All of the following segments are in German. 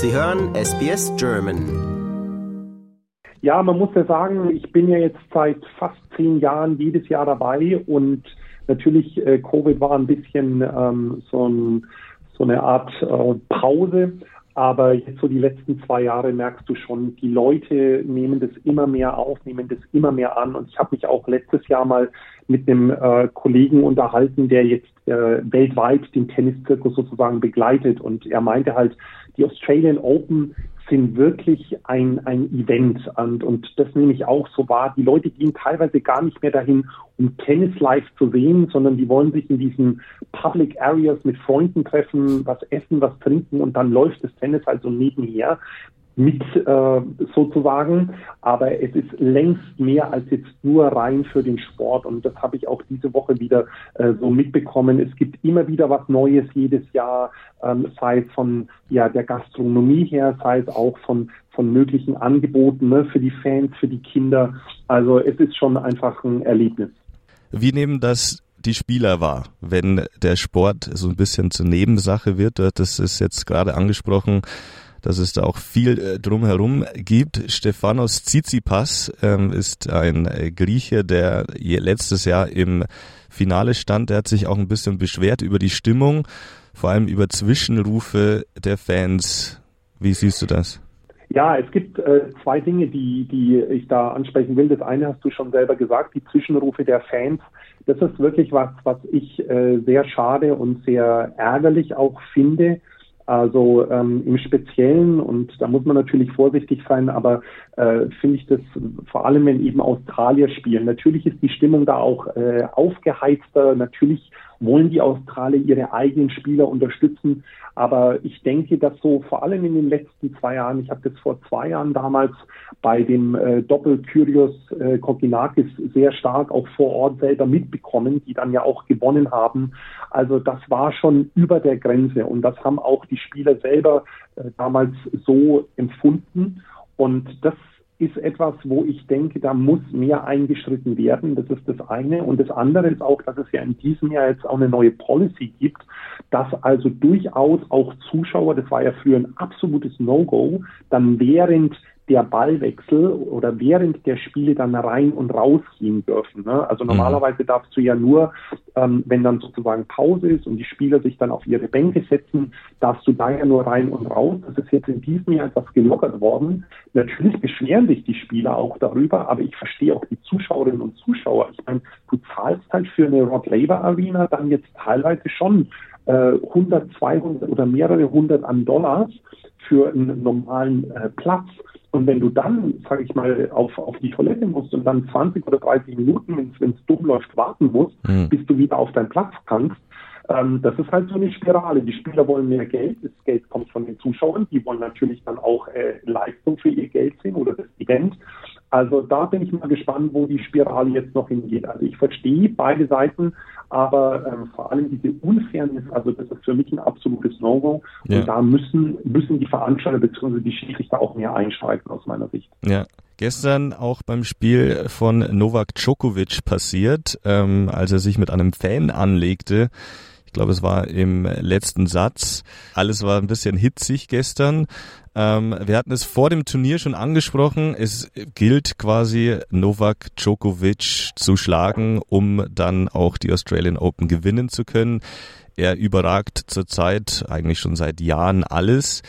Sie hören SBS German. Ja, man muss ja sagen, ich bin ja jetzt seit fast zehn Jahren jedes Jahr dabei und natürlich äh, Covid war ein bisschen ähm, so, ein, so, eine Art äh, Pause. Aber jetzt so die letzten zwei Jahre merkst du schon, die Leute nehmen das immer mehr auf, nehmen das immer mehr an. Und ich habe mich auch letztes Jahr mal mit einem äh, Kollegen unterhalten, der jetzt äh, weltweit den Tenniszirkus sozusagen begleitet. Und er meinte halt, die Australian Open sind wirklich ein, ein Event. Und, und das nehme ich auch so wahr. Die Leute gehen teilweise gar nicht mehr dahin, um Tennis live zu sehen, sondern die wollen sich in diesen Public Areas mit Freunden treffen, was essen, was trinken und dann läuft das Tennis also nebenher mit äh, sozusagen. Aber es ist längst mehr als jetzt nur rein für den Sport. Und das habe ich auch diese Woche wieder äh, so mitbekommen. Es gibt immer wieder was Neues jedes Jahr, ähm, sei es von ja, der Gastronomie her, sei es auch von, von möglichen Angeboten ne, für die Fans, für die Kinder. Also es ist schon einfach ein Erlebnis. Wie nehmen das die Spieler wahr, wenn der Sport so ein bisschen zur Nebensache wird? Das ist jetzt gerade angesprochen dass es da auch viel äh, drumherum gibt. Stefanos Tsitsipas ähm, ist ein äh, Grieche, der letztes Jahr im Finale stand. Der hat sich auch ein bisschen beschwert über die Stimmung, vor allem über Zwischenrufe der Fans. Wie siehst du das? Ja, es gibt äh, zwei Dinge, die, die ich da ansprechen will. Das eine hast du schon selber gesagt, die Zwischenrufe der Fans. Das ist wirklich was, was ich äh, sehr schade und sehr ärgerlich auch finde. Also ähm, im Speziellen, und da muss man natürlich vorsichtig sein, aber äh, finde ich das vor allem, wenn eben Australier spielen. Natürlich ist die Stimmung da auch äh, aufgeheizter. Natürlich wollen die Australier ihre eigenen Spieler unterstützen. Aber ich denke, dass so vor allem in den letzten zwei Jahren, ich habe das vor zwei Jahren damals bei dem äh, Doppel Kyrios äh, Kokinakis sehr stark auch vor Ort selber mitbekommen, die dann ja auch gewonnen haben. Also das war schon über der Grenze und das haben auch die Spieler selber äh, damals so empfunden. Und das ist etwas, wo ich denke, da muss mehr eingeschritten werden. Das ist das eine. Und das andere ist auch, dass es ja in diesem Jahr jetzt auch eine neue Policy gibt, dass also durchaus auch Zuschauer, das war ja früher ein absolutes No-Go, dann während der Ballwechsel oder während der Spiele dann rein und rausgehen dürfen. Ne? Also mhm. normalerweise darfst du ja nur, ähm, wenn dann sozusagen Pause ist und die Spieler sich dann auf ihre Bänke setzen, darfst du da ja nur rein und raus. Das ist jetzt in diesem Jahr etwas gelockert worden. Natürlich beschweren sich die Spieler auch darüber, aber ich verstehe auch die Zuschauerinnen und Zuschauer. Ich meine, du zahlst halt für eine Rod Laver Arena dann jetzt teilweise schon äh, 100, 200 oder mehrere hundert an Dollars für einen normalen äh, Platz. Und wenn du dann, sage ich mal, auf, auf die Toilette musst und dann 20 oder 30 Minuten, wenn es dumm läuft, warten musst, mhm. bis du wieder auf deinen Platz kannst, ähm, das ist halt so eine Spirale. Die Spieler wollen mehr Geld, das Geld kommt von den Zuschauern, die wollen natürlich dann auch äh, Leistung für ihr Geld sehen oder das Event. Also da bin ich mal gespannt, wo die Spirale jetzt noch hingeht. Also ich verstehe beide Seiten, aber ähm, vor allem diese Unfairness, also das ist für mich ein absolutes No-Go. Ja. Und da müssen, müssen die Veranstalter bzw. die Schiedsrichter auch mehr einschreiten aus meiner Sicht. Ja. Gestern auch beim Spiel von Novak Djokovic passiert, ähm, als er sich mit einem Fan anlegte. Ich glaube, es war im letzten Satz. Alles war ein bisschen hitzig gestern. Ähm, wir hatten es vor dem Turnier schon angesprochen. Es gilt quasi Novak Djokovic zu schlagen, um dann auch die Australian Open gewinnen zu können. Er überragt zurzeit eigentlich schon seit Jahren alles.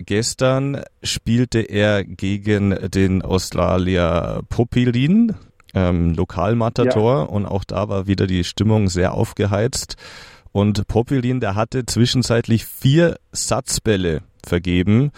Gestern spielte er gegen den Australier Popilin, ähm, Lokalmatador, ja. und auch da war wieder die Stimmung sehr aufgeheizt. Und Popilin, der hatte zwischenzeitlich vier Satzbälle vergeben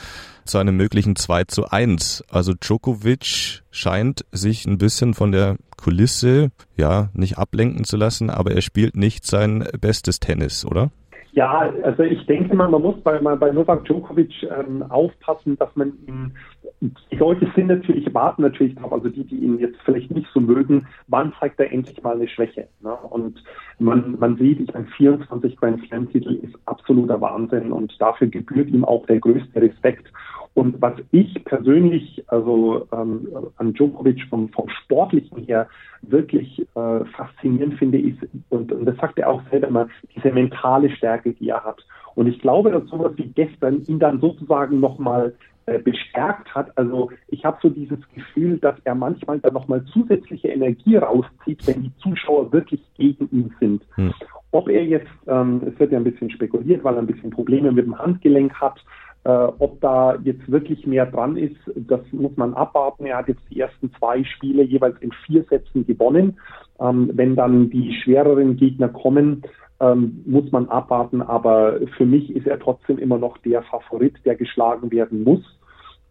zu einem möglichen 2 zu 1. Also Djokovic scheint sich ein bisschen von der Kulisse, ja, nicht ablenken zu lassen, aber er spielt nicht sein bestes Tennis, oder? Ja, also ich denke mal, man muss bei, bei Novak Djokovic ähm, aufpassen, dass man ihn, die Leute sind natürlich, warten natürlich darauf, also die, die ihn jetzt vielleicht nicht so mögen, wann zeigt er endlich mal eine Schwäche. Ne? Und man, man sieht, ich meine, 24 Grand Slam Titel ist absoluter Wahnsinn und dafür gebührt ihm auch der größte Respekt. Und was ich persönlich, also ähm, an Djokovic vom, vom Sportlichen her wirklich äh, faszinierend finde, ist, und, und das sagt er auch selber immer, diese mentale Stärke, die er hat. Und ich glaube, dass sowas wie gestern ihn dann sozusagen nochmal äh, bestärkt hat. Also ich habe so dieses Gefühl, dass er manchmal dann nochmal zusätzliche Energie rauszieht, wenn die Zuschauer wirklich gegen ihn sind. Hm. Ob er jetzt, ähm, es wird ja ein bisschen spekuliert, weil er ein bisschen Probleme mit dem Handgelenk hat, ob da jetzt wirklich mehr dran ist, das muss man abwarten. Er hat jetzt die ersten zwei Spiele jeweils in vier Sätzen gewonnen. Ähm, wenn dann die schwereren Gegner kommen, ähm, muss man abwarten. Aber für mich ist er trotzdem immer noch der Favorit, der geschlagen werden muss.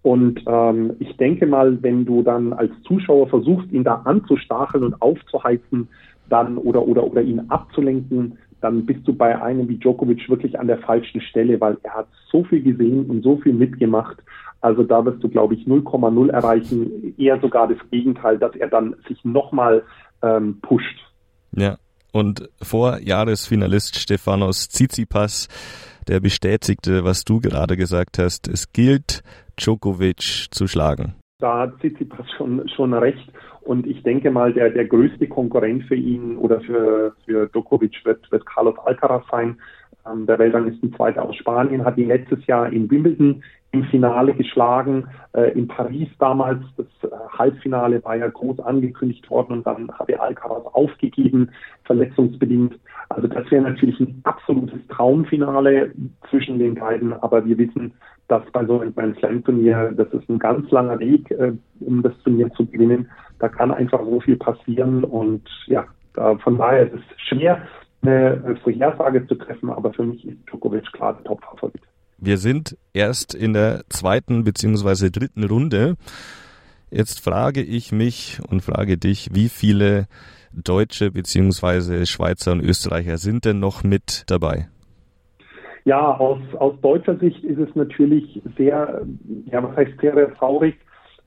Und ähm, ich denke mal, wenn du dann als Zuschauer versuchst, ihn da anzustacheln und aufzuheizen, dann oder oder oder ihn abzulenken, dann bist du bei einem wie Djokovic wirklich an der falschen Stelle, weil er hat so viel gesehen und so viel mitgemacht. Also da wirst du, glaube ich, 0,0 erreichen, eher sogar das Gegenteil, dass er dann sich nochmal ähm, pusht. Ja, und vor Jahresfinalist Stefanos Tsitsipas, der bestätigte, was du gerade gesagt hast, es gilt, Djokovic zu schlagen. Da hat Tsitsipas schon, schon recht. Und ich denke mal, der, der größte Konkurrent für ihn oder für, für Djokovic wird, wird Carlos Alcaraz sein. Ähm, der Weltranglistenzweiter aus Spanien hat ihn letztes Jahr in Wimbledon im Finale geschlagen. Äh, in Paris damals, das äh, Halbfinale war ja groß angekündigt worden und dann hatte Alcaraz aufgegeben, verletzungsbedingt. Also das wäre natürlich ein absolutes Traumfinale zwischen den beiden, aber wir wissen, dass bei so einem Grand Slam Turnier, das ist ein ganz langer Weg, äh, um das Turnier zu gewinnen. Da kann einfach so viel passieren und ja, von daher ist es schwer, eine Vorhersage zu treffen, aber für mich ist Djokovic klar der Top-Favorit. Wir sind erst in der zweiten beziehungsweise dritten Runde. Jetzt frage ich mich und frage dich, wie viele Deutsche beziehungsweise Schweizer und Österreicher sind denn noch mit dabei? Ja, aus, aus deutscher Sicht ist es natürlich sehr, ja, was heißt sehr, sehr traurig.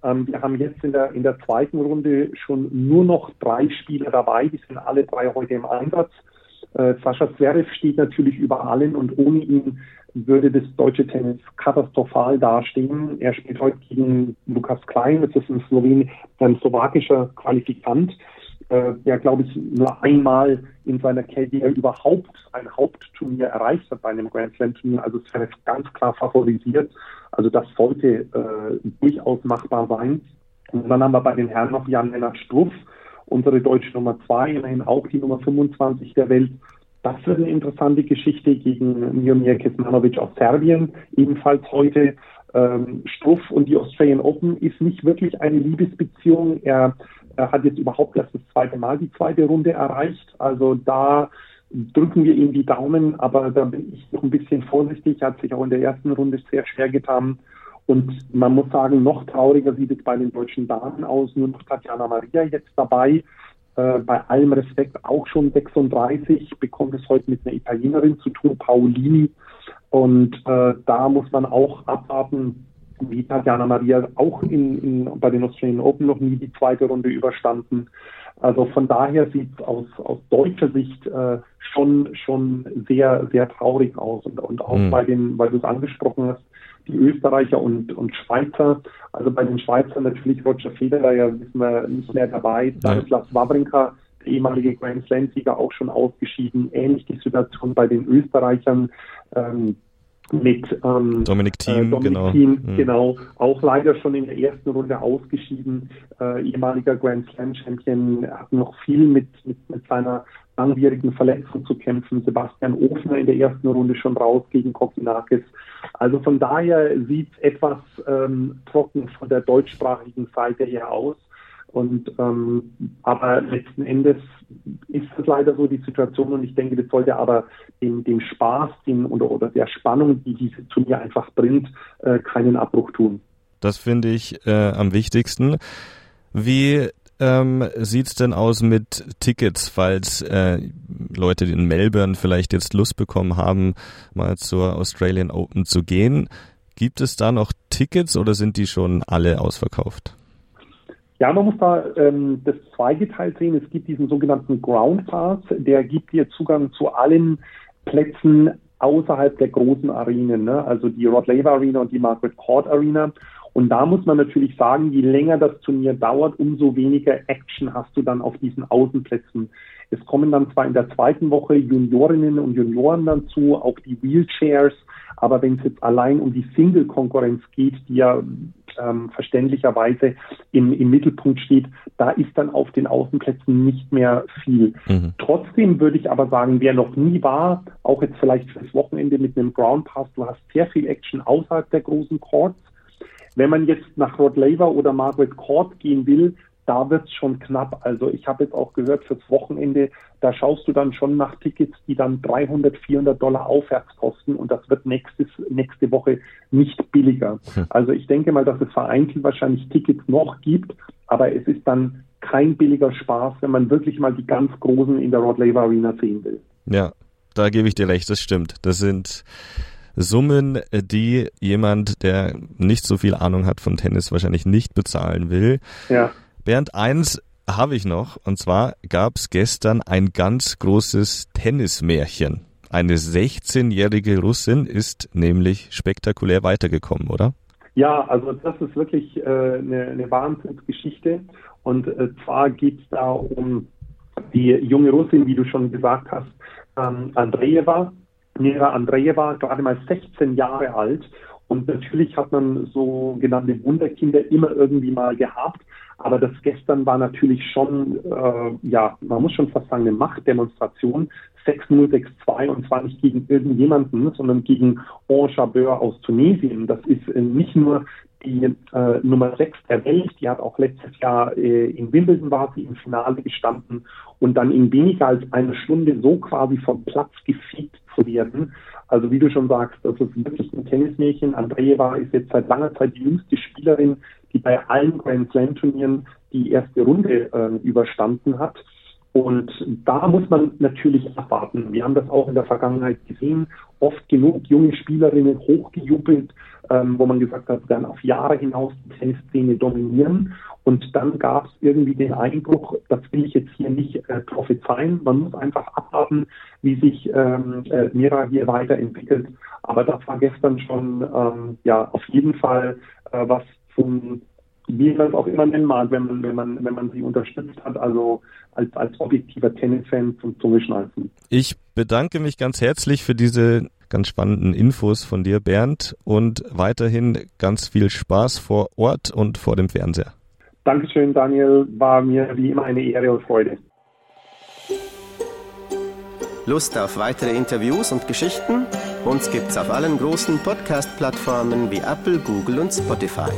Ähm, wir haben jetzt in der, in der zweiten Runde schon nur noch drei Spieler dabei. Die sind alle drei heute im Einsatz. Äh, Sascha Zverev steht natürlich über allen und ohne ihn würde das deutsche Tennis katastrophal dastehen. Er spielt heute gegen Lukas Klein, das ist ein, Slowen, ein slowakischer Qualifikant äh, der, glaube ich, nur einmal in seiner Karriere überhaupt ein Hauptturnier erreicht hat bei einem Grand Slam Turnier. Also wäre ganz klar favorisiert. Also das sollte äh, durchaus machbar sein. Und dann haben wir bei den Herren noch Jan-Lennart Struff, unsere deutsche Nummer zwei, immerhin auch die Nummer 25 der Welt. Das wird eine interessante Geschichte gegen Miomir Kesmanovic aus Serbien, ebenfalls heute. Ähm, Struff und die Australian Open ist nicht wirklich eine Liebesbeziehung. Er er hat jetzt überhaupt erst das zweite Mal die zweite Runde erreicht. Also da drücken wir ihm die Daumen, aber da bin ich noch ein bisschen vorsichtig. Er hat sich auch in der ersten Runde sehr schwer getan. Und man muss sagen, noch trauriger sieht es bei den deutschen Damen aus. Nur noch Tatjana Maria jetzt dabei. Äh, bei allem Respekt auch schon 36, bekommt es heute mit einer Italienerin zu tun, Paolini. Und äh, da muss man auch abwarten, wie Tatjana Maria auch in, in, bei den Australian Open noch nie die zweite Runde überstanden. Also von daher sieht es aus, aus deutscher Sicht äh, schon, schon sehr, sehr traurig aus. Und, und auch mhm. bei den, weil du es angesprochen hast, die Österreicher und, und Schweizer. Also bei den Schweizern natürlich Roger Federer, ja wissen wir nicht mehr dabei. Stanislav Wawrinka, der ehemalige Grand Slam-Sieger, auch schon ausgeschieden. Ähnlich die Situation bei den Österreichern. Ähm, mit ähm, Dominik Thiem, äh, Dominik genau. Thiem, mhm. genau, auch leider schon in der ersten Runde ausgeschieden, äh, ehemaliger Grand Slam Champion, hat noch viel mit, mit, mit seiner langwierigen Verletzung zu kämpfen. Sebastian Ofner in der ersten Runde schon raus gegen Kokinakis. Also von daher sieht es etwas ähm, trocken von der deutschsprachigen Seite her aus. Und ähm, aber letzten Endes ist es leider so die Situation und ich denke, das sollte aber dem, dem Spaß den, oder, oder der Spannung, die dieses Turnier einfach bringt, äh, keinen Abbruch tun. Das finde ich äh, am wichtigsten. Wie ähm, sieht's denn aus mit Tickets, falls äh, Leute in Melbourne vielleicht jetzt Lust bekommen haben, mal zur Australian Open zu gehen? Gibt es da noch Tickets oder sind die schon alle ausverkauft? Ja, man muss da ähm, das zweigeteilt sehen. Es gibt diesen sogenannten Ground Pass, der gibt dir Zugang zu allen Plätzen außerhalb der großen Arenen, ne? also die Rod Laver Arena und die Margaret Court Arena. Und da muss man natürlich sagen, je länger das Turnier dauert, umso weniger Action hast du dann auf diesen Außenplätzen. Es kommen dann zwar in der zweiten Woche Juniorinnen und Junioren dazu, auch die Wheelchairs, aber wenn es jetzt allein um die Single-Konkurrenz geht, die ja ähm, verständlicherweise im, im Mittelpunkt steht, da ist dann auf den Außenplätzen nicht mehr viel. Mhm. Trotzdem würde ich aber sagen, wer noch nie war, auch jetzt vielleicht fürs Wochenende mit einem Ground Pass, du hast sehr viel Action außerhalb der großen Courts. Wenn man jetzt nach Rod Laver oder Margaret Court gehen will, da wird es schon knapp. Also ich habe jetzt auch gehört, fürs Wochenende, da schaust du dann schon nach Tickets, die dann 300, 400 Dollar aufwärts kosten und das wird nächstes, nächste Woche nicht billiger. Hm. Also ich denke mal, dass es vereinzelt wahrscheinlich Tickets noch gibt, aber es ist dann kein billiger Spaß, wenn man wirklich mal die ganz Großen in der Rod Laver Arena sehen will. Ja, da gebe ich dir recht, das stimmt. Das sind Summen, die jemand, der nicht so viel Ahnung hat vom Tennis, wahrscheinlich nicht bezahlen will. Ja. Bernd, eins habe ich noch, und zwar gab es gestern ein ganz großes Tennismärchen. Eine 16-jährige Russin ist nämlich spektakulär weitergekommen, oder? Ja, also das ist wirklich äh, eine, eine Wahnsinnsgeschichte. Und äh, zwar geht es da um die junge Russin, wie du schon gesagt hast, ähm, Andreeva. Nera Andreeva, gerade mal 16 Jahre alt. Und natürlich hat man so genannte Wunderkinder immer irgendwie mal gehabt. Aber das gestern war natürlich schon, äh, ja, man muss schon fast sagen, eine Machtdemonstration. 6-0-6-2 und zwar nicht gegen irgendjemanden, sondern gegen An Jabeur aus Tunesien. Das ist äh, nicht nur die äh, Nummer 6 der Welt, die hat auch letztes Jahr äh, in Wimbledon war sie im Finale gestanden und dann in weniger als einer Stunde so quasi vom Platz gefegt zu werden. Also wie du schon sagst, das ist wirklich ein Tennismädchen. Andreeva ist jetzt seit langer Zeit die jüngste Spielerin, die bei allen Grand Slam Turnieren die erste Runde äh, überstanden hat. Und da muss man natürlich abwarten. Wir haben das auch in der Vergangenheit gesehen. Oft genug junge Spielerinnen hochgejubelt, ähm, wo man gesagt hat, werden auf Jahre hinaus die Tennisszene dominieren. Und dann gab es irgendwie den Eindruck, das will ich jetzt hier nicht äh, prophezeien. Man muss einfach abwarten, wie sich ähm, äh, Mira hier weiterentwickelt. Aber das war gestern schon ähm, ja auf jeden Fall äh, was zum wie man es auch immer nennen mag, wenn man, wenn man, wenn man sie unterstützt hat, also als, als objektiver Tennisfan zum, Mitschnalzen. Ich bedanke mich ganz herzlich für diese ganz spannenden Infos von dir, Bernd, und weiterhin ganz viel Spaß vor Ort und vor dem Fernseher. Dankeschön, Daniel. War mir wie immer eine Ehre und Freude. Lust auf weitere Interviews und Geschichten? Uns gibt's auf allen großen Podcast-Plattformen wie Apple, Google und Spotify.